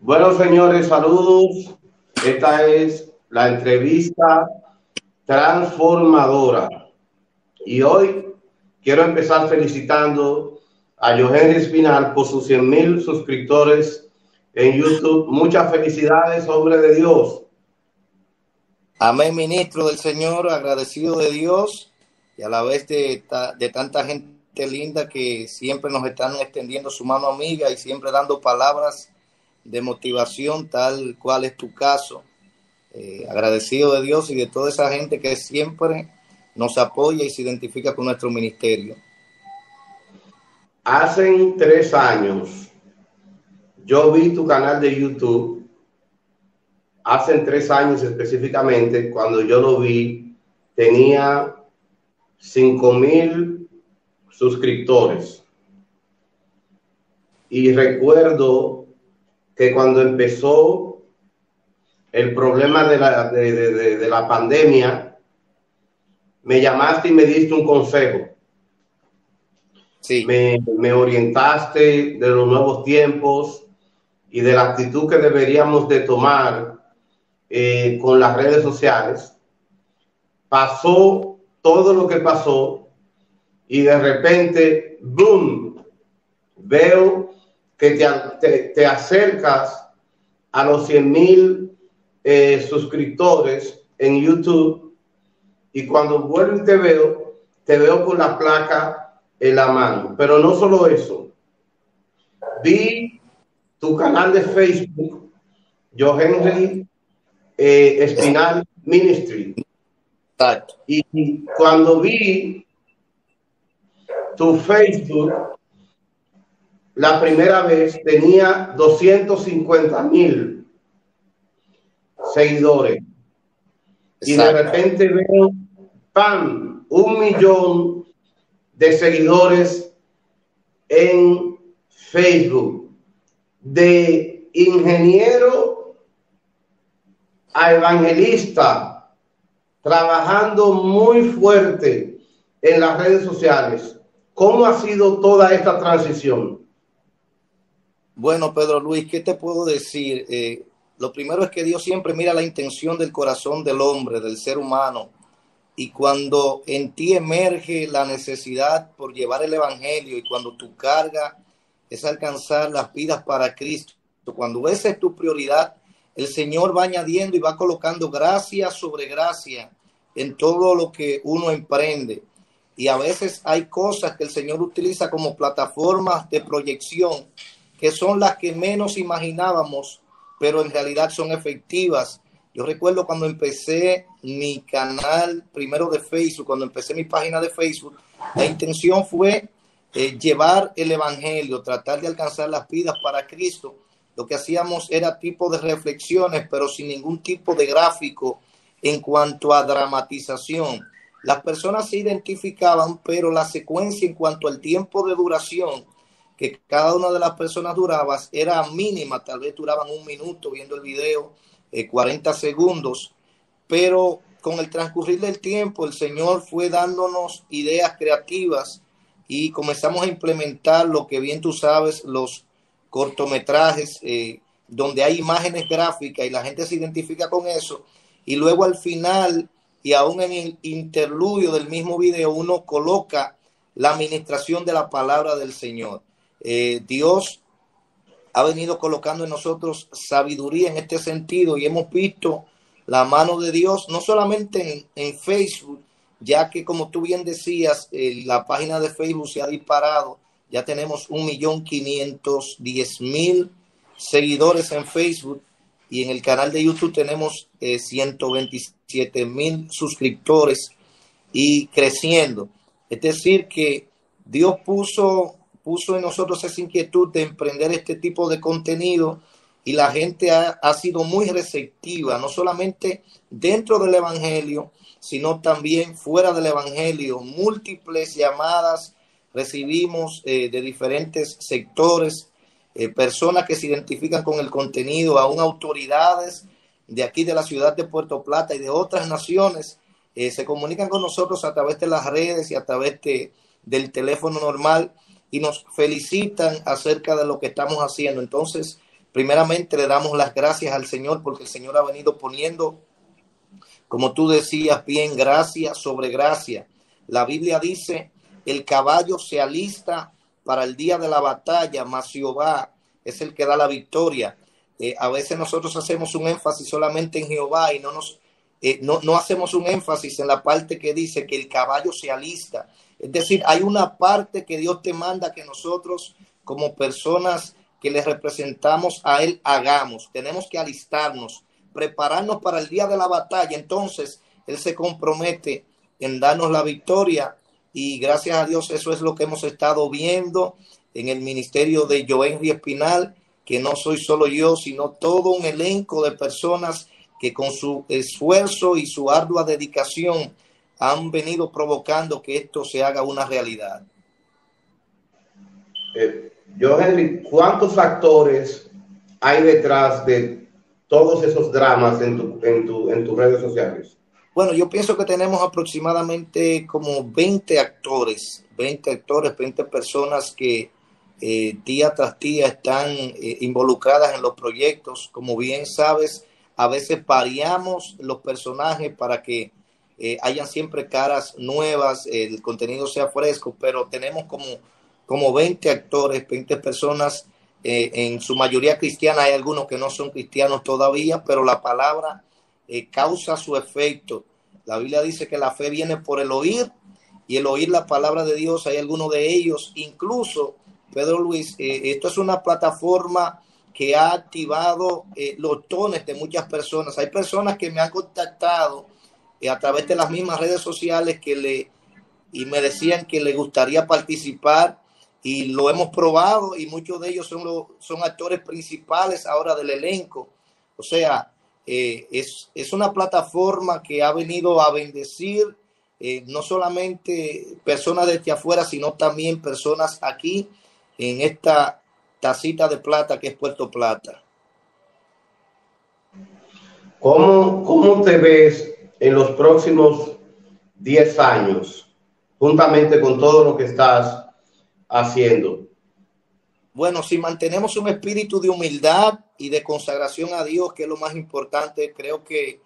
Bueno, señores, saludos. Esta es la entrevista transformadora. Y hoy quiero empezar felicitando a Johan Espinal por sus 100 mil suscriptores en YouTube. Muchas felicidades, hombre de Dios. Amén, ministro del Señor, agradecido de Dios y a la vez de, de tanta gente linda que siempre nos están extendiendo su mano amiga y siempre dando palabras de motivación, tal cual es tu caso. Eh, agradecido de Dios y de toda esa gente que siempre nos apoya y se identifica con nuestro ministerio. Hace tres años yo vi tu canal de YouTube, hace tres años específicamente, cuando yo lo vi, tenía cinco mil suscriptores. Y recuerdo que cuando empezó el problema de la, de, la pandemia, me llamaste y me diste un consejo. Sí. Me, me, orientaste de los nuevos tiempos y de la actitud que deberíamos de tomar eh, con las redes sociales. Pasó todo lo que pasó y de repente, boom, veo que te, te, acercas a los 100 mil eh, suscriptores en YouTube y cuando vuelvo y te veo, te veo con la placa en la mano. Pero no solo eso, vi tu canal de Facebook, Yo Henry eh, Espinal Ministry. Y cuando vi tu Facebook, la primera vez tenía 250 mil seguidores. Y de repente veo, ¡pam!, un millón de seguidores en Facebook. De ingeniero a evangelista, trabajando muy fuerte en las redes sociales. ¿Cómo ha sido toda esta transición? Bueno, Pedro Luis, ¿qué te puedo decir? Eh, lo primero es que Dios siempre mira la intención del corazón del hombre, del ser humano. Y cuando en ti emerge la necesidad por llevar el Evangelio y cuando tu carga es alcanzar las vidas para Cristo, cuando esa es tu prioridad, el Señor va añadiendo y va colocando gracia sobre gracia en todo lo que uno emprende. Y a veces hay cosas que el Señor utiliza como plataformas de proyección que son las que menos imaginábamos, pero en realidad son efectivas. Yo recuerdo cuando empecé mi canal primero de Facebook, cuando empecé mi página de Facebook, la intención fue eh, llevar el Evangelio, tratar de alcanzar las vidas para Cristo. Lo que hacíamos era tipo de reflexiones, pero sin ningún tipo de gráfico en cuanto a dramatización. Las personas se identificaban, pero la secuencia en cuanto al tiempo de duración que cada una de las personas duraba era mínima, tal vez duraban un minuto viendo el video, 40 eh, segundos, pero con el transcurrir del tiempo el Señor fue dándonos ideas creativas y comenzamos a implementar lo que bien tú sabes, los cortometrajes, eh, donde hay imágenes gráficas y la gente se identifica con eso, y luego al final y aún en el interludio del mismo video uno coloca la administración de la palabra del Señor. Eh, Dios ha venido colocando en nosotros sabiduría en este sentido y hemos visto la mano de Dios no solamente en, Facebook, ya que como tú bien decías, eh, la página de Facebook se ha disparado, ya tenemos un millón quinientos diez mil seguidores en Facebook y en el canal de YouTube tenemos eh, 127 mil suscriptores y creciendo. Es decir, que Dios puso puso en nosotros esa inquietud de emprender este tipo de contenido y la gente ha, sido muy receptiva, no solamente dentro del Evangelio, sino también fuera del Evangelio. Múltiples llamadas recibimos eh, de diferentes sectores, eh, personas que se identifican con el contenido, aún autoridades de aquí de la ciudad de Puerto Plata y de otras naciones, eh, se comunican con nosotros a través de las redes y a través de, del teléfono normal y nos felicitan acerca de lo que estamos haciendo. Entonces, primeramente le damos las gracias al Señor porque el Señor ha venido poniendo, como tú decías bien, gracia sobre gracia. La Biblia dice, el caballo se alista para el día de la batalla, mas Jehová es el que da la victoria. Eh, a veces nosotros hacemos un énfasis solamente en Jehová y no nos eh, no, no, hacemos un énfasis en la parte que dice que el caballo se alista. Es decir, hay una parte que Dios te manda que nosotros como personas que le representamos a Él hagamos. Tenemos que alistarnos, prepararnos para el día de la batalla. Entonces, Él se compromete en darnos la victoria y gracias a Dios eso es lo que hemos estado viendo en el ministerio de Joenry Espinal, que no soy solo yo, sino todo un elenco de personas que con su esfuerzo y su ardua dedicación han venido provocando que esto se haga una realidad. Eh, yo, Henry, ¿cuántos factores hay detrás de todos esos dramas en, tu, en, tu, en tus redes sociales? Bueno, yo pienso que tenemos aproximadamente como 20 actores, 20 actores, 20 personas que eh, día tras día están eh, involucradas en los proyectos. Como bien sabes, a veces variamos los personajes para que eh, hayan siempre caras nuevas, el contenido sea fresco, pero tenemos como, como 20 actores, 20 personas, eh, en su mayoría cristiana, hay algunos que no son cristianos todavía, pero la palabra eh, causa su efecto. La Biblia dice que la fe viene por el oír y el oír la palabra de Dios, hay algunos de ellos, incluso, Pedro Luis, esto es una plataforma que ha activado eh, los tones de muchas personas. Hay personas que me han contactado eh, a través de las mismas redes sociales que le y me decían que le gustaría participar y lo hemos probado y muchos de ellos son, son actores principales ahora del elenco. O sea, eh, es, es, una plataforma que ha venido a bendecir no solamente personas desde afuera, sino también personas aquí en esta tacita de plata que es Puerto Plata. ¿Cómo, cómo te ves en los próximos 10 años, juntamente con todo lo que estás haciendo? Bueno, si mantenemos un espíritu de humildad y de consagración a Dios, que es lo más importante, creo que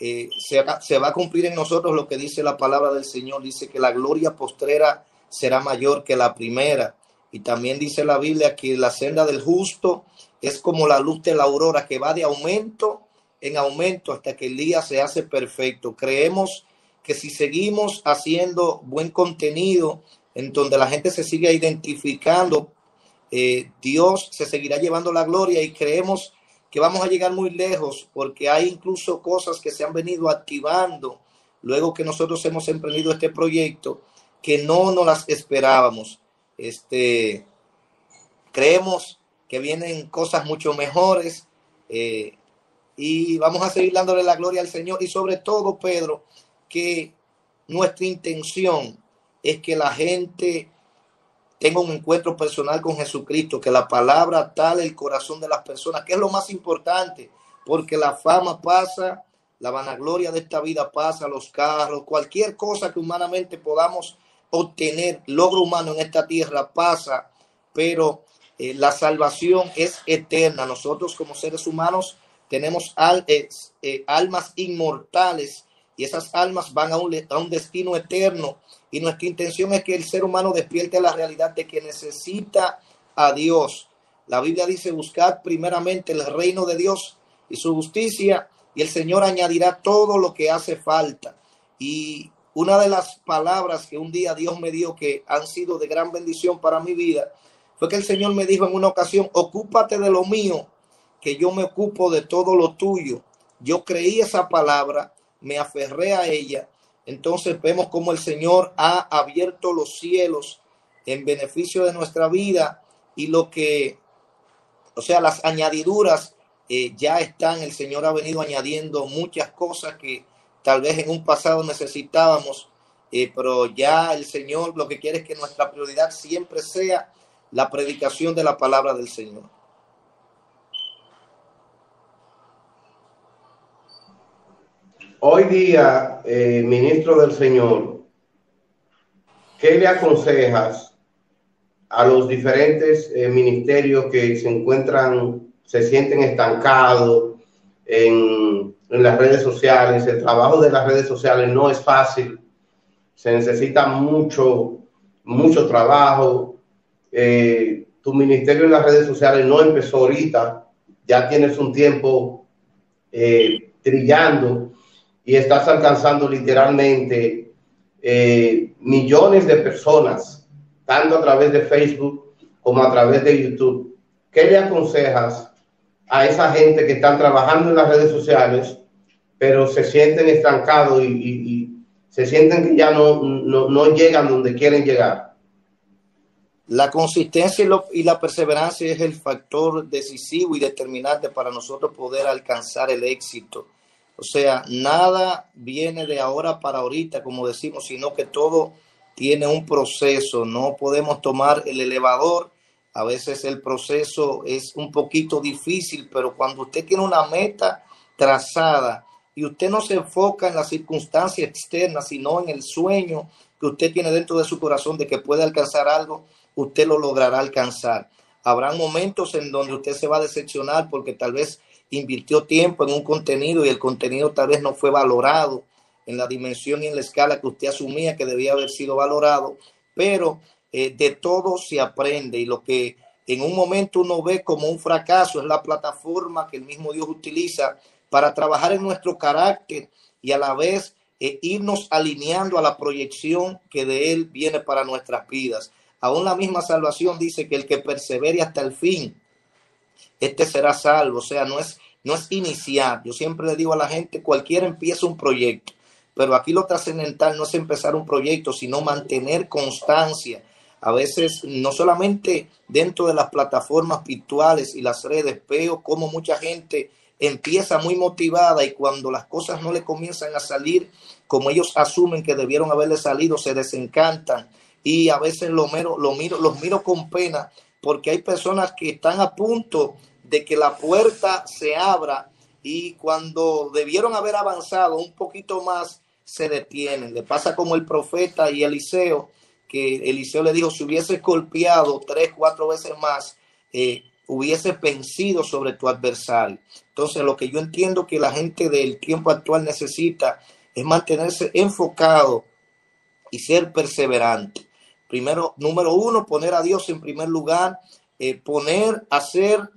eh, se, se, va a cumplir en nosotros lo que dice la palabra del Señor. Dice que la gloria postrera será mayor que la primera. Y también dice la Biblia que la senda del justo es como la luz de la aurora que va de aumento en aumento hasta que el día se hace perfecto. Creemos que si seguimos haciendo buen contenido en donde la gente se siga identificando, eh, Dios se seguirá llevando la gloria y creemos que vamos a llegar muy lejos porque hay incluso cosas que se han venido activando luego que nosotros hemos emprendido este proyecto que no nos las esperábamos. Este, creemos que vienen cosas mucho mejores eh, y vamos a seguir dándole la gloria al Señor. Y sobre todo, Pedro, que nuestra intención es que la gente tenga un encuentro personal con Jesucristo, que la palabra tal el corazón de las personas, que es lo más importante, porque la fama pasa, la vanagloria de esta vida pasa, los carros, cualquier cosa que humanamente podamos obtener logro humano en esta tierra pasa, pero eh, la salvación es eterna. Nosotros como seres humanos tenemos al, eh, almas inmortales y esas almas van a un, destino eterno. Y nuestra intención es que el ser humano despierte la realidad de que necesita a Dios. La Biblia dice, buscad primeramente el reino de Dios y su justicia, y el Señor añadirá todo lo que hace falta. Y una de las palabras que un día Dios me dio que han sido de gran bendición para mi vida fue que el Señor me dijo en una ocasión, ocúpate de lo mío, que yo me ocupo de todo lo tuyo. Yo creí esa palabra, me aferré a ella. Entonces vemos como el Señor ha abierto los cielos en beneficio de nuestra vida y lo que, o sea, las añadiduras eh, ya están. El Señor ha venido añadiendo muchas cosas que tal vez en un pasado necesitábamos, eh, pero ya el Señor lo que quiere es que nuestra prioridad siempre sea la predicación de la palabra del Señor. Hoy día, eh, ministro del Señor, ¿qué le aconsejas a los diferentes eh, ministerios que se encuentran se sienten estancados en, las redes sociales. El trabajo de las redes sociales no es fácil. Se necesita mucho, mucho trabajo. Eh, tu ministerio en las redes sociales no empezó ahorita. Ya tienes un tiempo eh, trillando y estás alcanzando literalmente eh, millones de personas, tanto a través de Facebook como a través de YouTube. ¿Qué le aconsejas a esa gente que están trabajando en las redes sociales, pero se sienten estancados y, se sienten que ya no, no, llegan donde quieren llegar? La consistencia y, la perseverancia es el factor decisivo y determinante para nosotros poder alcanzar el éxito. O sea, nada viene de ahora para ahorita, como decimos, sino que todo tiene un proceso. No podemos tomar el elevador a veces el proceso es un poquito difícil, pero cuando usted tiene una meta trazada y usted no se enfoca en las circunstancias externas, sino en el sueño que usted tiene dentro de su corazón de que puede alcanzar algo, usted lo logrará alcanzar. Habrá momentos en donde usted se va a decepcionar porque tal vez invirtió tiempo en un contenido y el contenido tal vez no fue valorado en la dimensión y en la escala que usted asumía que debía haber sido valorado, pero eh, de todo se aprende y lo que en un momento uno ve como un fracaso es la plataforma que el mismo Dios utiliza para trabajar en nuestro carácter y a la vez eh, irnos alineando a la proyección que de Él viene para nuestras vidas. Aún la misma salvación dice que el que persevere hasta el fin, este será salvo. O sea, no es, no es iniciar. Yo siempre le digo a la gente, cualquiera empieza un proyecto, pero aquí lo trascendental no es empezar un proyecto, sino mantener constancia a veces no solamente dentro de las plataformas virtuales y las redes, veo como mucha gente empieza muy motivada y cuando las cosas no le comienzan a salir como ellos asumen que debieron haberle salido, se desencantan y a veces lo miro, lo miro, los miro con pena porque hay personas que están a punto de que la puerta se abra y cuando debieron haber avanzado un poquito más se detienen. Le pasa como el profeta y Eliseo que Eliseo le dijo, si hubiese golpeado tres, cuatro veces más, eh, hubiese vencido sobre tu adversario. Entonces, lo que yo entiendo que la gente del tiempo actual necesita es mantenerse enfocado y ser perseverante. Primero, número uno, poner a Dios en primer lugar, eh, poner, hacer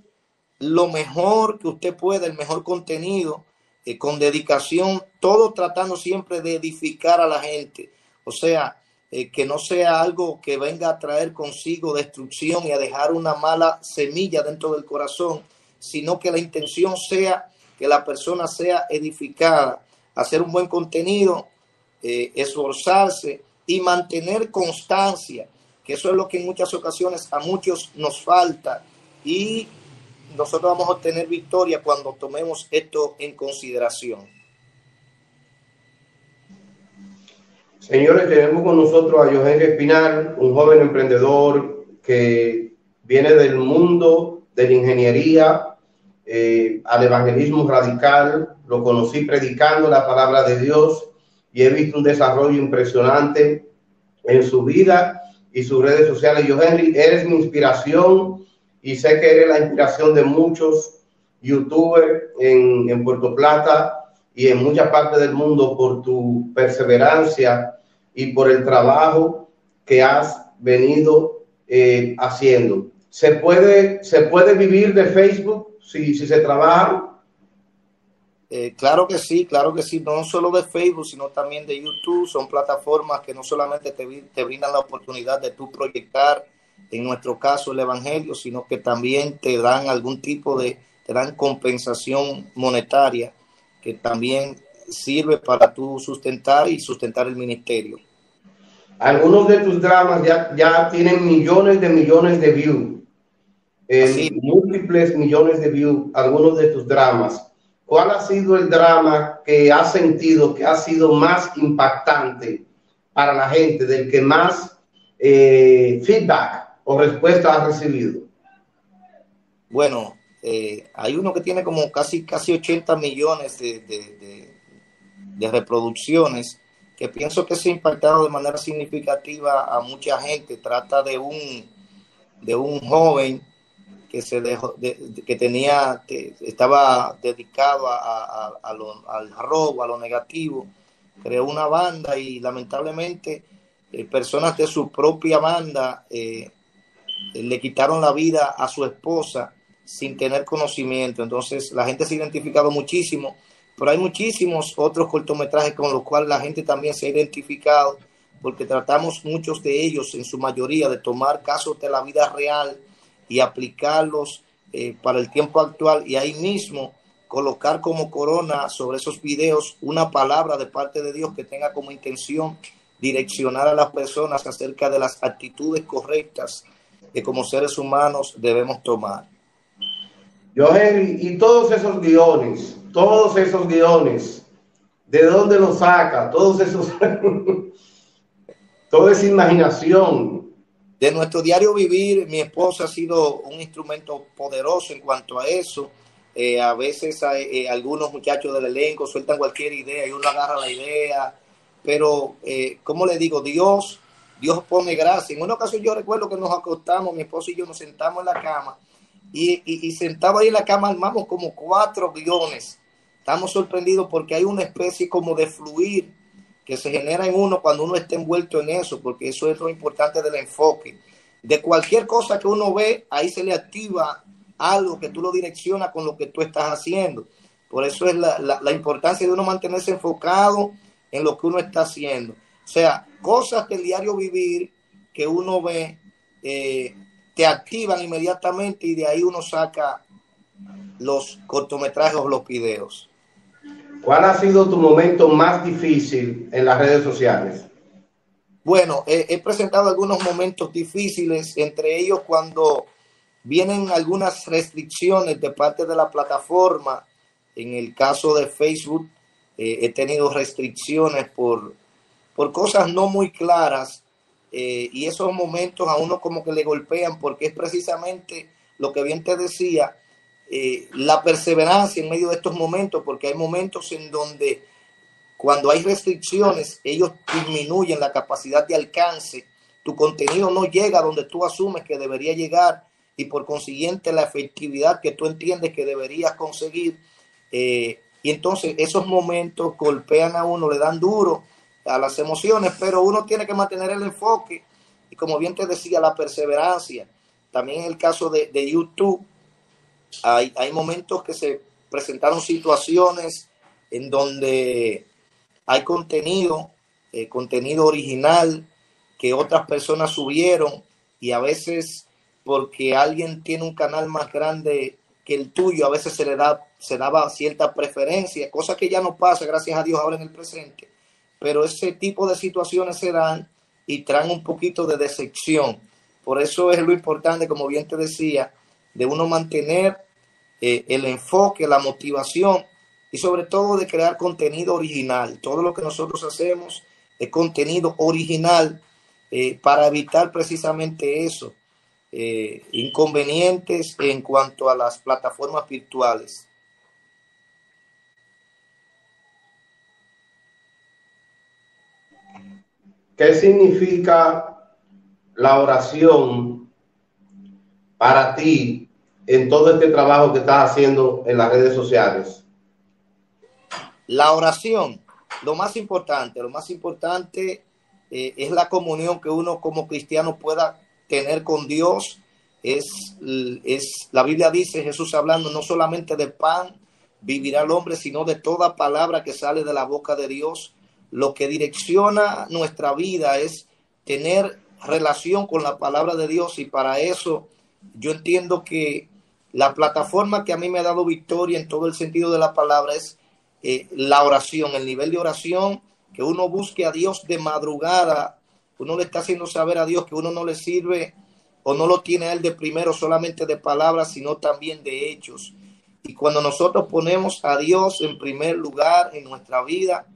lo mejor que usted pueda, el mejor contenido, eh, con dedicación, todo tratando siempre de edificar a la gente. O sea, eh, que no sea algo que venga a traer consigo destrucción y a dejar una mala semilla dentro del corazón, sino que la intención sea que la persona sea edificada, hacer un buen contenido, eh, esforzarse y mantener constancia, que eso es lo que en muchas ocasiones a muchos nos falta y nosotros vamos a obtener victoria cuando tomemos esto en consideración. Señores, tenemos con nosotros a Johan Espinal, un joven emprendedor que viene del mundo de la ingeniería eh, al evangelismo radical. Lo conocí predicando la palabra de Dios y he visto un desarrollo impresionante en su vida y sus redes sociales. Johan, eres mi inspiración y sé que eres la inspiración de muchos youtubers en, en Puerto Plata y en muchas partes del mundo por tu perseverancia y por el trabajo que has venido eh, haciendo. ¿Se puede, ¿Se puede vivir de Facebook si, se trabaja? Eh, claro que sí, claro que sí, no solo de Facebook, sino también de YouTube. Son plataformas que no solamente te, te brindan la oportunidad de tú proyectar, en nuestro caso, el Evangelio, sino que también te dan algún tipo de, te dan compensación monetaria que también sirve para tú sustentar y sustentar el ministerio. Algunos de tus dramas ya, ya tienen millones de millones de views, eh, múltiples millones de views, algunos de tus dramas. ¿Cuál ha sido el drama que has sentido que ha sido más impactante para la gente, del que más eh, feedback o respuesta has recibido? Bueno, eh, hay uno que tiene como casi, casi 80 millones de, de, de reproducciones que pienso que se ha impactado de manera significativa a mucha gente. Trata de un, de un joven que se dejó, que tenía, estaba dedicado a, al robo, a lo negativo, creó una banda y lamentablemente eh, personas de su propia banda eh, le quitaron la vida a su esposa sin tener conocimiento. Entonces la gente se ha identificado muchísimo, pero hay muchísimos otros cortometrajes con los cuales la gente también se ha identificado, porque tratamos muchos de ellos, en su mayoría, de tomar casos de la vida real y aplicarlos eh, para el tiempo actual y ahí mismo colocar como corona sobre esos videos una palabra de parte de Dios que tenga como intención direccionar a las personas acerca de las actitudes correctas que como seres humanos debemos tomar. Yo, y todos esos guiones, todos esos guiones, ¿de dónde los saca? Todos esos, toda esa imaginación, de nuestro diario vivir, mi esposa ha sido un instrumento poderoso en cuanto a eso. Eh, a veces hay, eh, algunos muchachos del elenco sueltan cualquier idea y uno agarra la idea, pero eh, como le digo, Dios, Dios pone gracia. En una ocasión yo recuerdo que nos acostamos, mi esposa y yo nos sentamos en la cama y, y, sentado ahí en la cama armamos como cuatro guiones. Estamos sorprendidos porque hay una especie como de fluir que se genera en uno cuando uno está envuelto en eso, porque eso es lo importante del enfoque. De cualquier cosa que uno ve, ahí se le activa algo que tú lo direccionas con lo que tú estás haciendo. Por eso es la, importancia de uno mantenerse enfocado en lo que uno está haciendo. O sea, cosas del diario vivir que uno ve eh, te activan inmediatamente y de ahí uno saca los cortometrajes o los videos. ¿Cuál ha sido tu momento más difícil en las redes sociales? Bueno, he presentado algunos momentos difíciles, entre ellos cuando vienen algunas restricciones de parte de la plataforma. En el caso de Facebook, eh, he tenido restricciones por, por cosas no muy claras eh, y esos momentos a uno como que le golpean porque es precisamente lo que bien te decía, eh, la perseverancia en medio de estos momentos, porque hay momentos en donde cuando hay restricciones, ellos disminuyen la capacidad de alcance, tu contenido no llega donde tú asumes que debería llegar y por consiguiente la efectividad que tú entiendes que deberías conseguir. Eh, y entonces esos momentos golpean a uno, le dan duro a las emociones, pero uno tiene que mantener el enfoque y como bien te decía, la perseverancia. También en el caso de, de YouTube, hay, momentos que se presentaron situaciones en donde hay contenido, eh, contenido original que otras personas subieron y a veces porque alguien tiene un canal más grande que el tuyo, a veces se le da, se daba cierta preferencia, cosa que ya no pasa, gracias a Dios, ahora en el presente. Pero ese tipo de situaciones se dan y traen un poquito de decepción. Por eso es lo importante, como bien te decía, de uno mantener eh, el enfoque, la motivación y sobre todo de crear contenido original. Todo lo que nosotros hacemos es contenido original eh, para evitar precisamente eso, eh, inconvenientes en cuanto a las plataformas virtuales. ¿Qué significa la oración para ti en todo este trabajo que estás haciendo en las redes sociales? La oración, lo más importante, lo más importante eh, es la comunión que uno como cristiano pueda tener con Dios. Es, es, la Biblia dice, Jesús hablando no solamente de pan vivirá el hombre, sino de toda palabra que sale de la boca de Dios. Lo que direcciona nuestra vida es tener relación con la palabra de Dios y para eso yo entiendo que la plataforma que a mí me ha dado victoria en todo el sentido de la palabra es eh, la oración, el nivel de oración, que uno busque a Dios de madrugada, uno le está haciendo saber a Dios que uno no le sirve o no lo tiene a él de primero solamente de palabras, sino también de hechos. Y cuando nosotros ponemos a Dios en primer lugar en nuestra vida,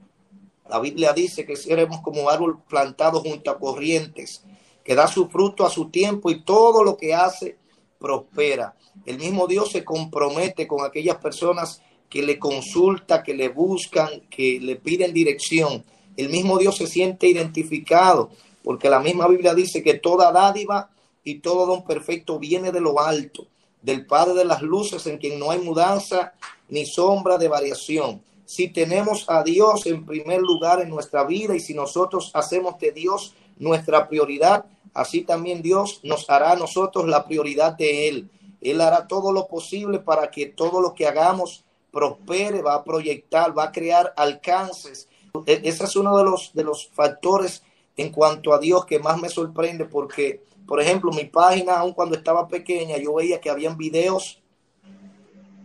la Biblia dice que seremos como árbol plantado junto a corrientes, que da su fruto a su tiempo y todo lo que hace prospera. El mismo Dios se compromete con aquellas personas que le consulta, que le buscan, que le piden dirección. El mismo Dios se siente identificado, porque la misma Biblia dice que toda dádiva y todo don perfecto viene de lo alto, del Padre de las Luces, en quien no hay mudanza ni sombra de variación. Si tenemos a Dios en primer lugar en nuestra vida y si nosotros hacemos de Dios nuestra prioridad, así también Dios nos hará a nosotros la prioridad de Él. Él hará todo lo posible para que todo lo que hagamos prospere, va a proyectar, va a crear alcances. E-, ese es uno de los, de los factores en cuanto a Dios que más me sorprende porque, por ejemplo, mi página, aun cuando estaba pequeña, yo veía que habían videos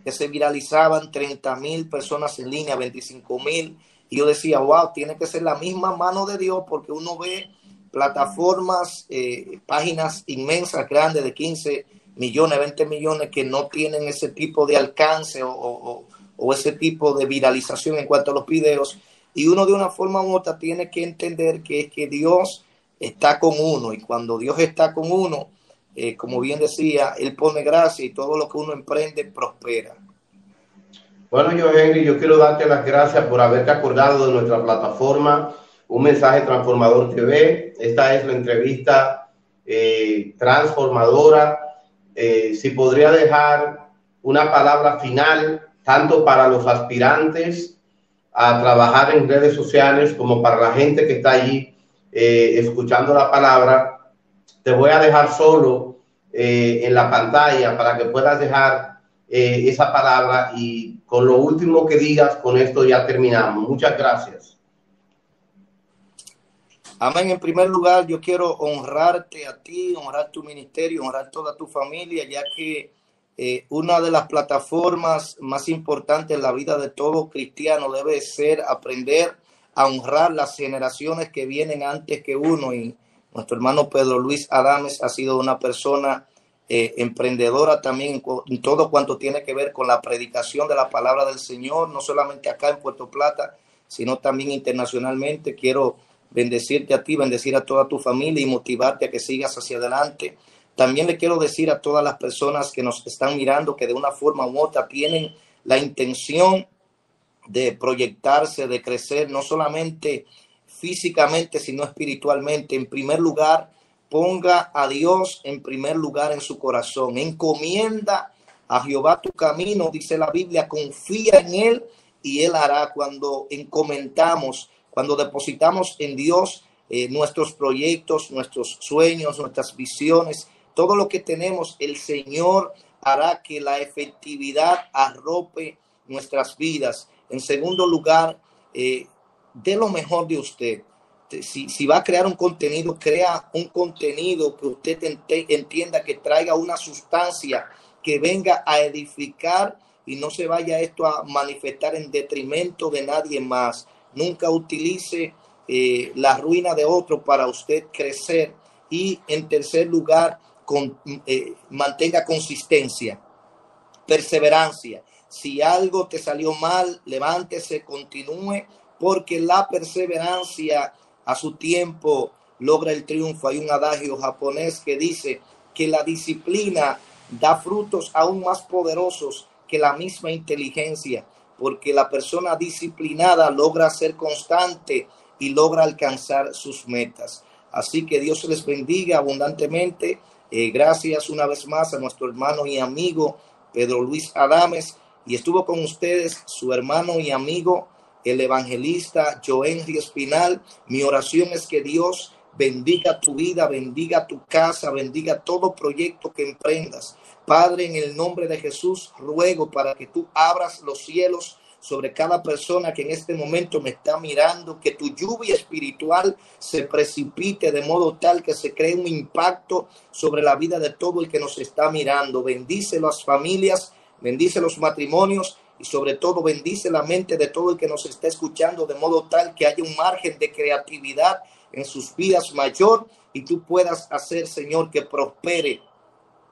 que se viralizaban 30 mil personas en línea, 25 mil. Y yo decía, wow, tiene que ser la misma mano de Dios porque uno ve plataformas, eh, páginas inmensas, grandes de 15 millones, 20 millones que no tienen ese tipo de alcance o, o ese tipo de viralización en cuanto a los videos. Y uno de una forma u otra tiene que entender que es que Dios está con uno y cuando Dios está con uno, eh, como bien decía, Él pone gracia y todo lo que uno emprende prospera. Bueno, yo Henry, yo quiero darte las gracias por haberte acordado de nuestra plataforma, Un Mensaje Transformador TV. Esta es la entrevista eh, transformadora. Eh, si podría dejar una palabra final tanto para los aspirantes a trabajar en redes sociales como para la gente que está allí eh, escuchando la palabra. Te voy a dejar solo eh, en la pantalla para que puedas dejar esa palabra y con lo último que digas, con esto ya terminamos. Muchas gracias. Amén. En primer lugar, yo quiero honrarte a ti, honrar tu ministerio, honrar toda tu familia, ya que eh, una de las plataformas más importantes en la vida de todo cristiano debe ser aprender a honrar las generaciones que vienen antes que uno. Y nuestro hermano Pedro Luis Adames ha sido una persona eh, emprendedora también en, todo cuanto tiene que ver con la predicación de la palabra del Señor, no solamente acá en Puerto Plata, sino también internacionalmente. Quiero bendecirte a ti, bendecir a toda tu familia y motivarte a que sigas hacia adelante también le quiero decir a todas las personas que nos están mirando que de una forma u otra tienen la intención de proyectarse, de crecer, no solamente físicamente, sino espiritualmente. En primer lugar, ponga a Dios en primer lugar en su corazón. Encomienda a Jehová tu camino, dice la Biblia, confía en Él y Él hará cuando encomendamos, cuando depositamos en Dios eh, nuestros proyectos, nuestros sueños, nuestras visiones todo lo que tenemos, el Señor hará que la efectividad arrope nuestras vidas. En segundo lugar, eh, de lo mejor de usted. Si, si, va a crear un contenido, crea un contenido que usted entienda que traiga una sustancia que venga a edificar y no se vaya esto a manifestar en detrimento de nadie más. Nunca utilice eh, la ruina de otro para usted crecer. Y en tercer lugar, eh, mantenga consistencia, perseverancia. Si algo te salió mal, levántese, continúe, porque la perseverancia a su tiempo logra el triunfo. Hay un adagio japonés que dice que la disciplina da frutos aún más poderosos que la misma inteligencia, porque la persona disciplinada logra ser constante y logra alcanzar sus metas. Así que Dios les bendiga abundantemente eh, gracias una vez más a nuestro hermano y amigo Pedro Luis Adames y estuvo con ustedes su hermano y amigo el evangelista Joenri Espinal. Mi oración es que Dios bendiga tu vida, bendiga tu casa, bendiga todo proyecto que emprendas. Padre, en el nombre de Jesús, ruego para que tú abras los cielos sobre cada persona que en este momento me está mirando, que tu lluvia espiritual se precipite de modo tal que se cree un impacto sobre la vida de todo el que nos está mirando. Bendice las familias, bendice los matrimonios y sobre todo bendice la mente de todo el que nos está escuchando de modo tal que haya un margen de creatividad en sus vidas mayor y tú puedas hacer, Señor, que prospere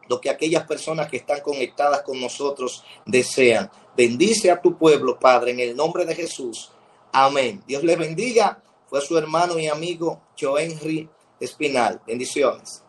lo que aquellas personas que están conectadas con nosotros desean. Bendice a tu pueblo, Padre, en el nombre de Jesús. Amén. Dios les bendiga. Fue su hermano y amigo Joe Henry Espinal. Bendiciones.